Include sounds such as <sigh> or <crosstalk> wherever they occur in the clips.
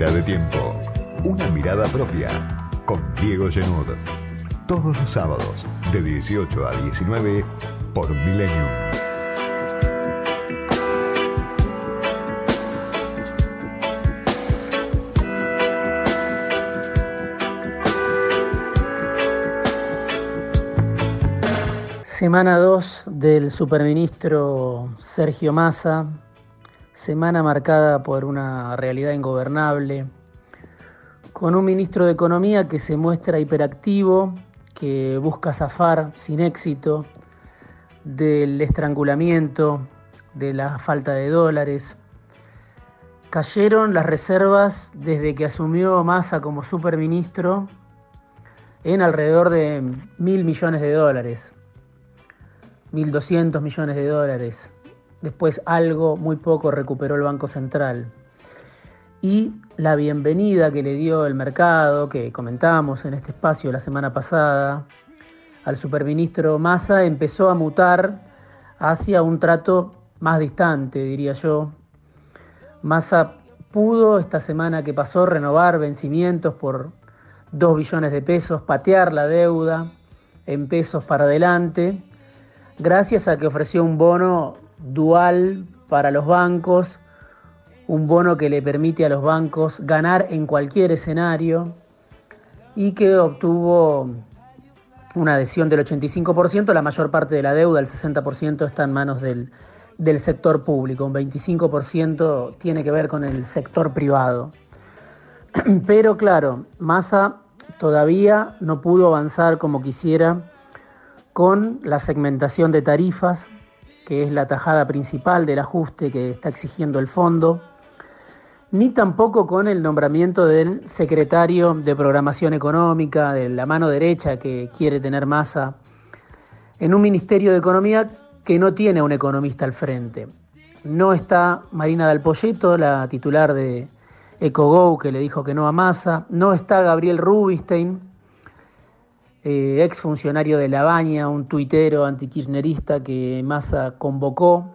De tiempo. Una mirada propia. Con Diego Genud. Todos los sábados, de 18 a 19, por Millennium. Semana 2 del superministro Sergio Massa, semana marcada por una realidad ingobernable, con un ministro de Economía que se muestra hiperactivo, que busca zafar sin éxito del estrangulamiento, de la falta de dólares. Cayeron las reservas desde que asumió Massa como superministro en alrededor de mil millones de dólares. 1.200 millones de dólares. Después algo, muy poco, recuperó el Banco Central. Y la bienvenida que le dio el mercado, que comentamos en este espacio la semana pasada, al superministro Massa empezó a mutar hacia un trato más distante, diría yo. Massa pudo esta semana que pasó renovar vencimientos por 2 billones de pesos, patear la deuda en pesos para adelante gracias a que ofreció un bono dual para los bancos, un bono que le permite a los bancos ganar en cualquier escenario y que obtuvo una adhesión del 85%, la mayor parte de la deuda, el 60% está en manos del, del sector público, un 25% tiene que ver con el sector privado. <clears throat> Pero claro, Massa todavía no pudo avanzar como quisiera con la segmentación de tarifas, que es la tajada principal del ajuste que está exigiendo el fondo, ni tampoco con el nombramiento del secretario de Programación Económica, de la mano derecha que quiere tener masa, en un Ministerio de Economía que no tiene un economista al frente. No está Marina Del Polleto, la titular de EcoGo, que le dijo que no a Massa, no está Gabriel Rubinstein, eh, ex funcionario de La Baña, un tuitero antikirchnerista que Massa convocó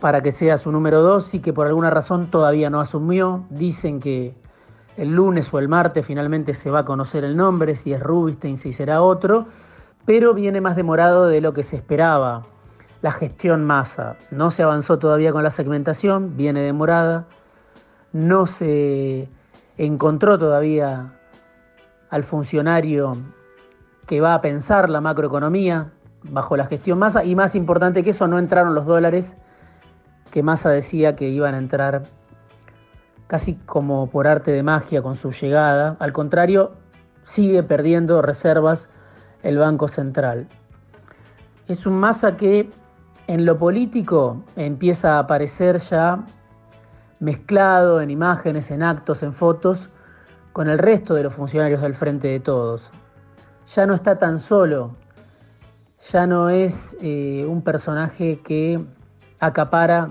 para que sea su número dos y que por alguna razón todavía no asumió. Dicen que el lunes o el martes finalmente se va a conocer el nombre, si es Rubinstein, si será otro, pero viene más demorado de lo que se esperaba. La gestión masa. No se avanzó todavía con la segmentación, viene demorada. No se encontró todavía al funcionario que va a pensar la macroeconomía bajo la gestión Massa y más importante que eso, no entraron los dólares que Massa decía que iban a entrar casi como por arte de magia con su llegada. Al contrario, sigue perdiendo reservas el Banco Central. Es un Massa que en lo político empieza a aparecer ya mezclado en imágenes, en actos, en fotos, con el resto de los funcionarios del Frente de Todos. Ya no está tan solo, ya no es eh, un personaje que acapara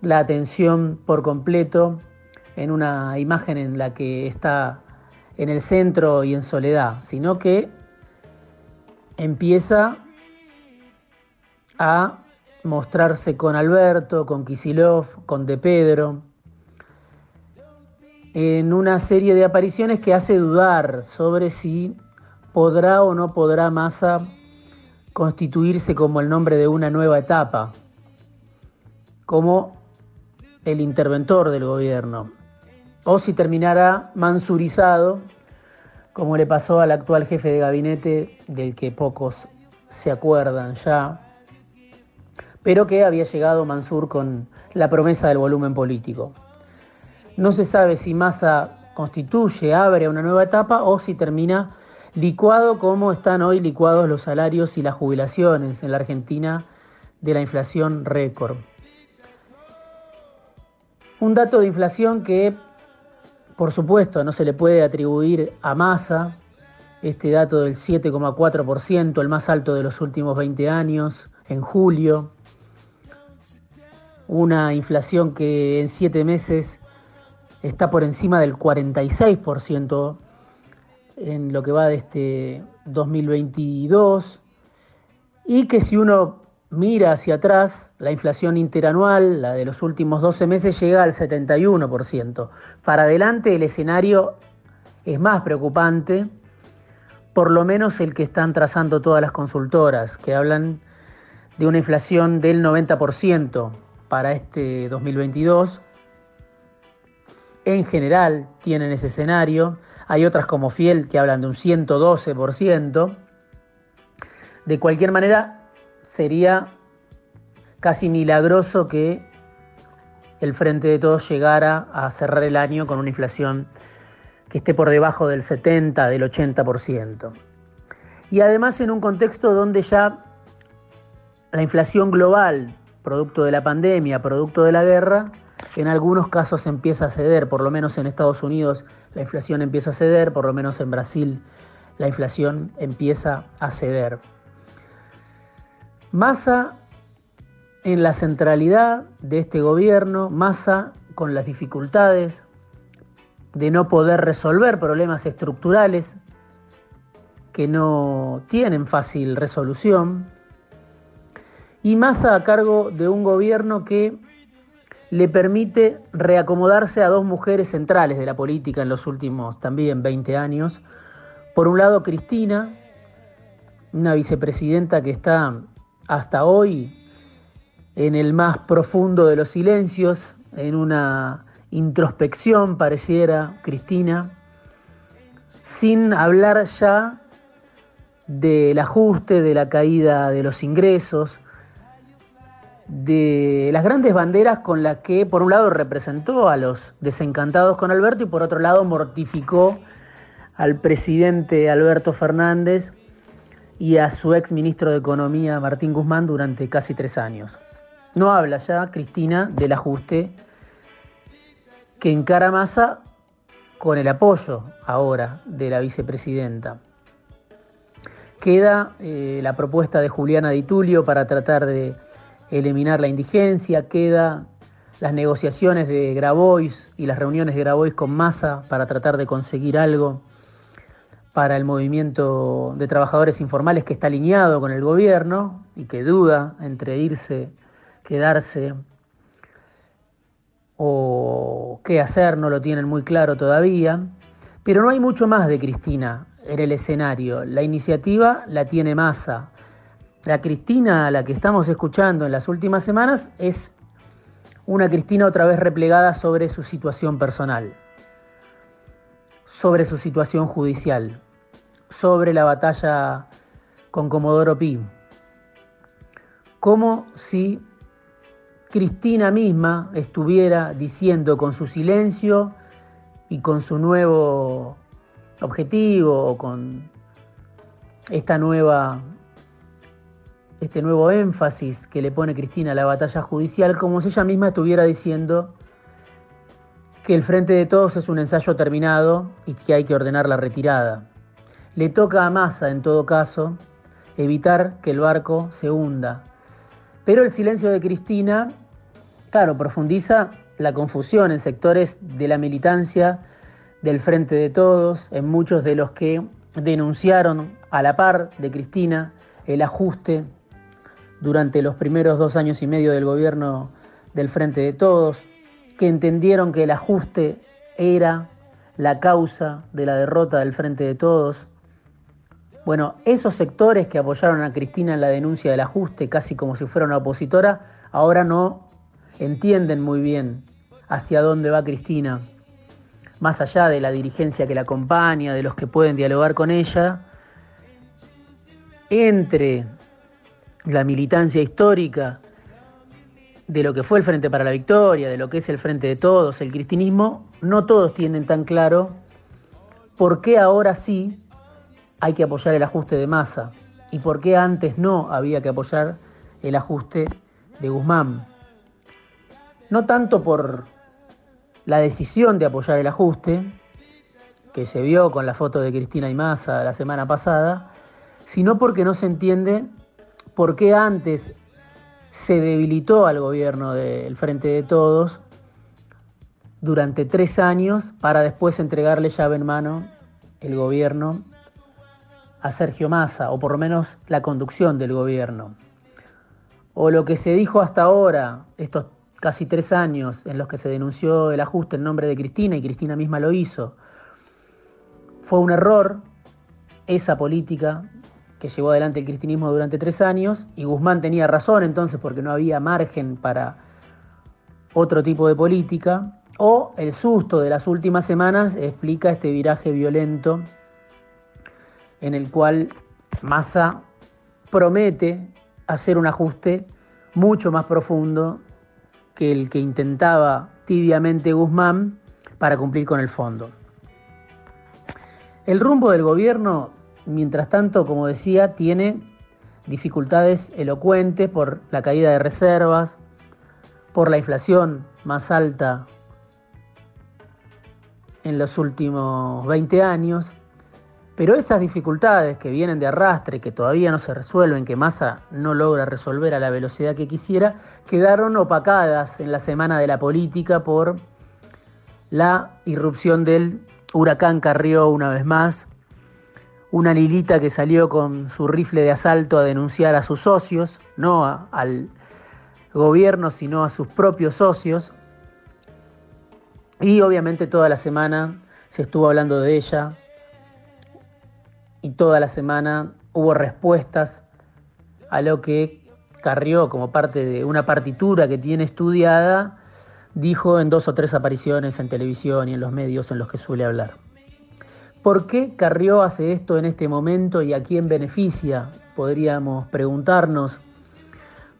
la atención por completo en una imagen en la que está en el centro y en soledad, sino que empieza a mostrarse con Alberto, con Kisilov, con De Pedro, en una serie de apariciones que hace dudar sobre si podrá o no podrá Massa constituirse como el nombre de una nueva etapa, como el interventor del gobierno, o si terminará mansurizado, como le pasó al actual jefe de gabinete, del que pocos se acuerdan ya, pero que había llegado Mansur con la promesa del volumen político. No se sabe si Massa constituye, abre una nueva etapa o si termina licuado como están hoy licuados los salarios y las jubilaciones en la Argentina de la inflación récord. Un dato de inflación que, por supuesto, no se le puede atribuir a Massa, este dato del 7,4%, el más alto de los últimos 20 años, en julio. Una inflación que en siete meses está por encima del 46% en lo que va de este 2022 y que si uno mira hacia atrás, la inflación interanual, la de los últimos 12 meses, llega al 71%. Para adelante el escenario es más preocupante, por lo menos el que están trazando todas las consultoras, que hablan de una inflación del 90% para este 2022. En general tienen ese escenario. Hay otras como Fiel que hablan de un 112%. De cualquier manera, sería casi milagroso que el Frente de Todos llegara a cerrar el año con una inflación que esté por debajo del 70, del 80%. Y además en un contexto donde ya la inflación global, producto de la pandemia, producto de la guerra, en algunos casos empieza a ceder, por lo menos en Estados Unidos la inflación empieza a ceder, por lo menos en Brasil la inflación empieza a ceder. Massa en la centralidad de este gobierno, Massa con las dificultades de no poder resolver problemas estructurales que no tienen fácil resolución, y Massa a cargo de un gobierno que le permite reacomodarse a dos mujeres centrales de la política en los últimos también 20 años. Por un lado, Cristina, una vicepresidenta que está hasta hoy en el más profundo de los silencios, en una introspección pareciera Cristina, sin hablar ya del ajuste, de la caída de los ingresos, de las grandes banderas con las que por un lado representó a los desencantados con Alberto y por otro lado mortificó al presidente Alberto Fernández y a su ex ministro de Economía, Martín Guzmán, durante casi tres años. No habla ya Cristina del ajuste que encara Massa con el apoyo ahora de la vicepresidenta. Queda eh, la propuesta de Juliana Di Tulio para tratar de eliminar la indigencia, queda las negociaciones de Grabois y las reuniones de Grabois con Massa para tratar de conseguir algo para el movimiento de trabajadores informales que está alineado con el gobierno y que duda entre irse, quedarse o qué hacer, no lo tienen muy claro todavía. Pero no hay mucho más de Cristina en el escenario. La iniciativa la tiene Massa. La Cristina a la que estamos escuchando en las últimas semanas es una Cristina otra vez replegada sobre su situación personal, sobre su situación judicial sobre la batalla con Comodoro Pi. Como si Cristina misma estuviera diciendo con su silencio y con su nuevo objetivo o con esta nueva este nuevo énfasis que le pone Cristina a la batalla judicial, como si ella misma estuviera diciendo que el frente de todos es un ensayo terminado y que hay que ordenar la retirada. Le toca a Massa, en todo caso, evitar que el barco se hunda. Pero el silencio de Cristina, claro, profundiza la confusión en sectores de la militancia del Frente de Todos, en muchos de los que denunciaron a la par de Cristina el ajuste durante los primeros dos años y medio del gobierno del Frente de Todos, que entendieron que el ajuste era la causa de la derrota del Frente de Todos, bueno, esos sectores que apoyaron a Cristina en la denuncia del ajuste, casi como si fuera una opositora, ahora no entienden muy bien hacia dónde va Cristina, más allá de la dirigencia que la acompaña, de los que pueden dialogar con ella, entre la militancia histórica de lo que fue el Frente para la Victoria, de lo que es el Frente de Todos, el cristinismo, no todos tienen tan claro por qué ahora sí hay que apoyar el ajuste de masa y por qué antes no había que apoyar el ajuste de Guzmán. No tanto por la decisión de apoyar el ajuste, que se vio con la foto de Cristina y Massa la semana pasada, sino porque no se entiende por qué antes se debilitó al gobierno del Frente de Todos durante tres años para después entregarle llave en mano el gobierno a Sergio Massa, o por lo menos la conducción del gobierno. o lo que se dijo hasta ahora, estos casi tres años en los que se denunció el ajuste en nombre de Cristina y Cristina misma lo hizo, fue un error esa política que llevó adelante el cristinismo durante tres años y Guzmán tenía razón entonces porque no había margen para otro tipo de política, o el susto de las últimas semanas explica este viraje violento en el cual Massa promete hacer un ajuste mucho más profundo que el que intentaba tibiamente Guzmán para cumplir con el fondo. El rumbo del gobierno, mientras tanto, como decía, tiene dificultades elocuentes por la caída de reservas, por la inflación más alta en los últimos 20 años, pero esas dificultades que vienen de arrastre, que todavía no se resuelven, que Massa no logra resolver a la velocidad que quisiera, quedaron opacadas en la semana de la política por la irrupción del huracán Carrió una vez más, una Lilita que salió con su rifle de asalto a denunciar a sus socios, no al gobierno, sino a sus propios socios. Y obviamente toda la semana se estuvo hablando de ella, y toda la semana hubo respuestas a lo que Carrió, como parte de una partitura que tiene estudiada, dijo en dos o tres apariciones en televisión y en los medios en los que suele hablar. ¿Por qué Carrió hace esto en este momento y a quién beneficia? Podríamos preguntarnos.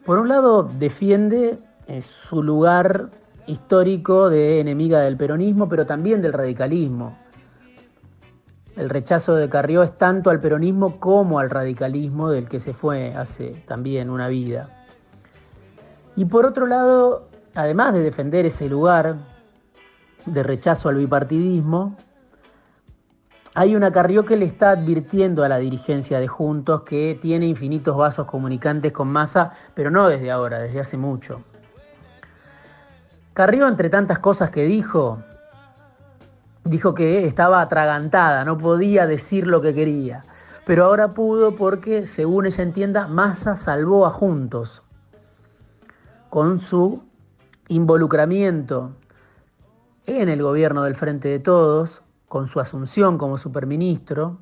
Por un lado, defiende eh, su lugar histórico de enemiga del peronismo, pero también del radicalismo. El rechazo de Carrió es tanto al peronismo como al radicalismo del que se fue hace también una vida. Y por otro lado, además de defender ese lugar de rechazo al bipartidismo, hay una Carrió que le está advirtiendo a la dirigencia de Juntos que tiene infinitos vasos comunicantes con Massa, pero no desde ahora, desde hace mucho. Carrió, entre tantas cosas que dijo, dijo que estaba atragantada, no podía decir lo que quería. Pero ahora pudo porque, según ella entienda, Massa salvó a Juntos con su involucramiento en el gobierno del Frente de Todos, con su asunción como superministro,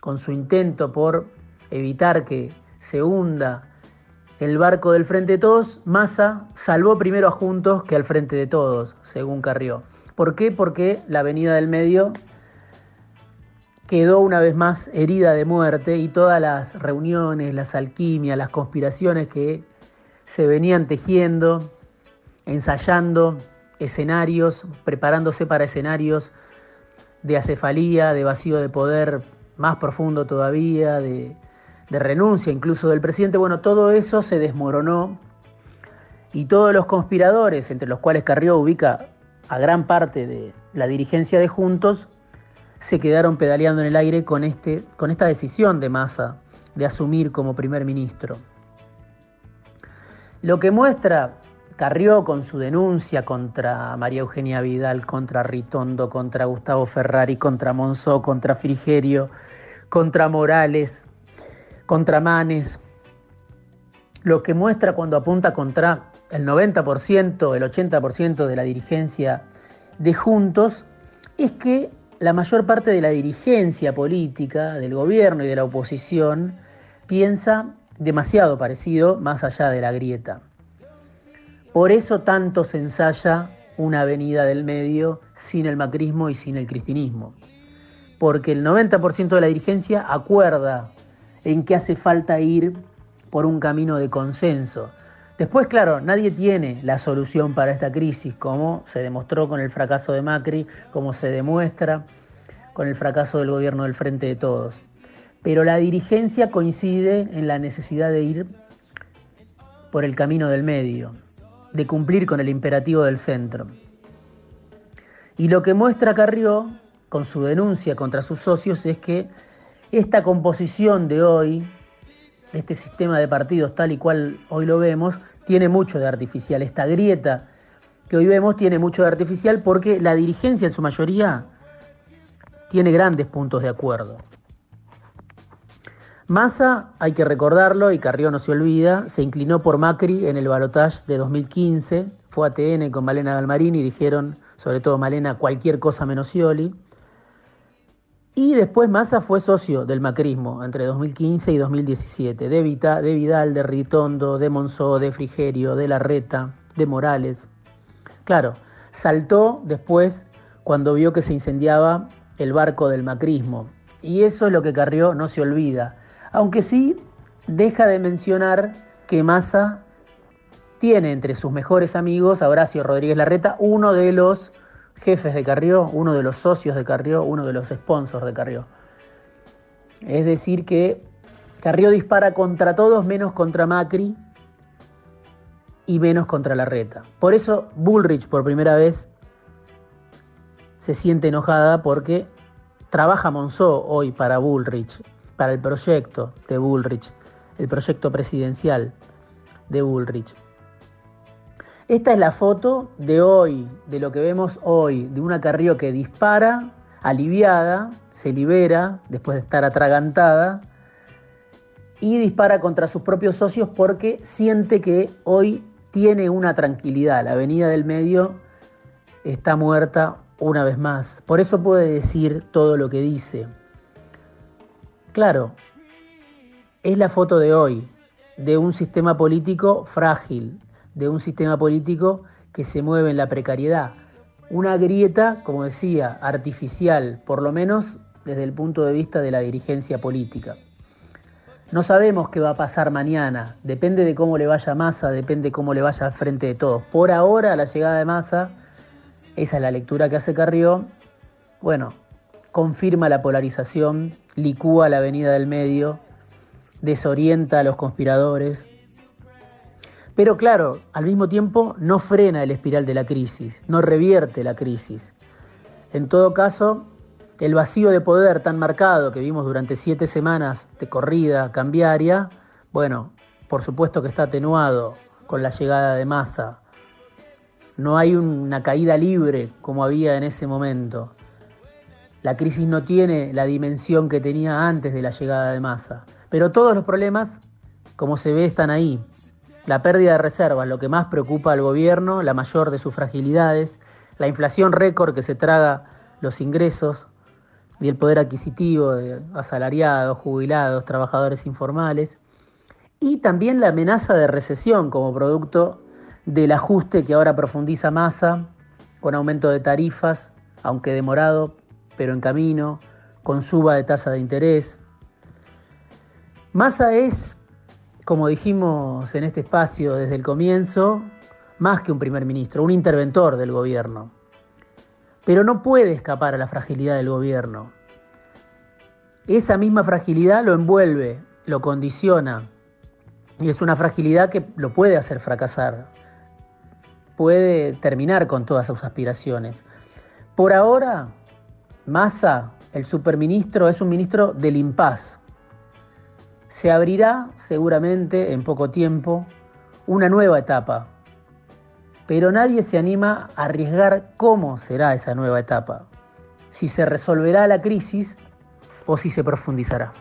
con su intento por evitar que se hunda el barco del Frente de Todos, Massa salvó primero a Juntos que al Frente de Todos, según Carrió. ¿Por qué? Porque la Avenida del Medio quedó una vez más herida de muerte y todas las reuniones, las alquimias, las conspiraciones que se venían tejiendo, ensayando escenarios, preparándose para escenarios de acefalía, de vacío de poder más profundo todavía, de, renuncia incluso del presidente, bueno, todo eso se desmoronó y todos los conspiradores, entre los cuales Carrió ubica a gran parte de la dirigencia de Juntos se quedaron pedaleando en el aire con, este, con esta decisión de Massa de asumir como primer ministro. Lo que muestra Carrió con su denuncia contra María Eugenia Vidal, contra Ritondo, contra Gustavo Ferrari, contra Monzó, contra Frigerio, contra Morales, contra Manes, lo que muestra cuando apunta contra el 90%, el 80% de la dirigencia de Juntos, es que la mayor parte de la dirigencia política, del gobierno y de la oposición, piensa demasiado parecido más allá de la grieta. Por eso tanto se ensaya una avenida del medio sin el macrismo y sin el cristinismo. Porque el 90% de la dirigencia acuerda en que hace falta ir por un camino de consenso. Después, claro, nadie tiene la solución para esta crisis, como se demostró con el fracaso de Macri, como se demuestra con el fracaso del gobierno del Frente de Todos. Pero la dirigencia coincide en la necesidad de ir por el camino del medio, de cumplir con el imperativo del centro. Y lo que muestra Carrió con su denuncia contra sus socios es que esta composición de hoy, este sistema de partidos tal y cual hoy lo vemos, tiene mucho de artificial. Esta grieta que hoy vemos tiene mucho de artificial porque la dirigencia en su mayoría tiene grandes puntos de acuerdo. Massa, hay que recordarlo, y Carrió no se olvida, se inclinó por Macri en el balotaje de 2015, fue a TN con Malena Galmarini y dijeron, sobre todo Malena, cualquier cosa menos Scioli. Y después Massa fue socio del macrismo entre 2015 y 2017, de, de Vidal, de Ritondo, de Monzó, de Frigerio, de Larreta, de Morales. Claro, saltó después cuando vio que se incendiaba el barco del macrismo. Y eso es lo que Carrió no se olvida. Aunque sí deja de mencionar que Massa tiene entre sus mejores amigos a Horacio Rodríguez Larreta, uno de los jefes de Carrió, uno de los socios de Carrió, uno de los sponsors de Carrió. Es decir, que Carrió dispara contra todos menos contra Macri y menos contra Larreta. Por eso Bullrich por primera vez se siente enojada porque trabaja Monzó hoy para Bullrich, para el proyecto de Bullrich, el proyecto presidencial de Bullrich. Esta es la foto de hoy, de lo que vemos hoy, de una Carrió que dispara, aliviada, se libera después de estar atragantada y dispara contra sus propios socios porque siente que hoy tiene una tranquilidad. La avenida del medio está muerta una vez más. Por eso puede decir todo lo que dice. Claro, es la foto de hoy, de un sistema político frágil, de un sistema político que se mueve en la precariedad. Una grieta, como decía, artificial, por lo menos desde el punto de vista de la dirigencia política. No sabemos qué va a pasar mañana, depende de cómo le vaya Massa, depende de cómo le vaya al frente de todos. Por ahora, la llegada de Massa esa es la lectura que hace Carrió. Bueno, confirma la polarización, licúa la avenida del medio, desorienta a los conspiradores. Pero claro, al mismo tiempo no frena el espiral de la crisis, no revierte la crisis. En todo caso, el vacío de poder tan marcado que vimos durante siete semanas de corrida cambiaria, bueno, por supuesto que está atenuado con la llegada de masa no hay una caída libre como había en ese momento. La crisis no tiene la dimensión que tenía antes de la llegada de masa. Pero todos los problemas, como se ve, están ahí. La pérdida de reservas, lo que más preocupa al gobierno, la mayor de sus fragilidades, la inflación récord que se traga los ingresos y el poder adquisitivo de asalariados, jubilados, trabajadores informales, y también la amenaza de recesión como producto del ajuste que ahora profundiza Massa, con aumento de tarifas, aunque demorado, pero en camino, con suba de tasa de interés. Massa es, como dijimos en este espacio desde el comienzo, más que un primer ministro, un interventor del gobierno. Pero no puede escapar a la fragilidad del gobierno. Esa misma fragilidad lo envuelve, lo condiciona, y es una fragilidad que lo puede hacer fracasar puede terminar con todas sus aspiraciones. Por ahora, Massa, el superministro, es un ministro del impas. Se abrirá seguramente en poco tiempo una nueva etapa, pero nadie se anima a arriesgar cómo será esa nueva etapa, si se resolverá la crisis o si se profundizará.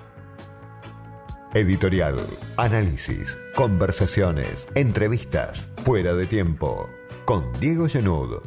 Editorial, análisis, conversaciones, entrevistas, fuera de tiempo. Con Diego Genud.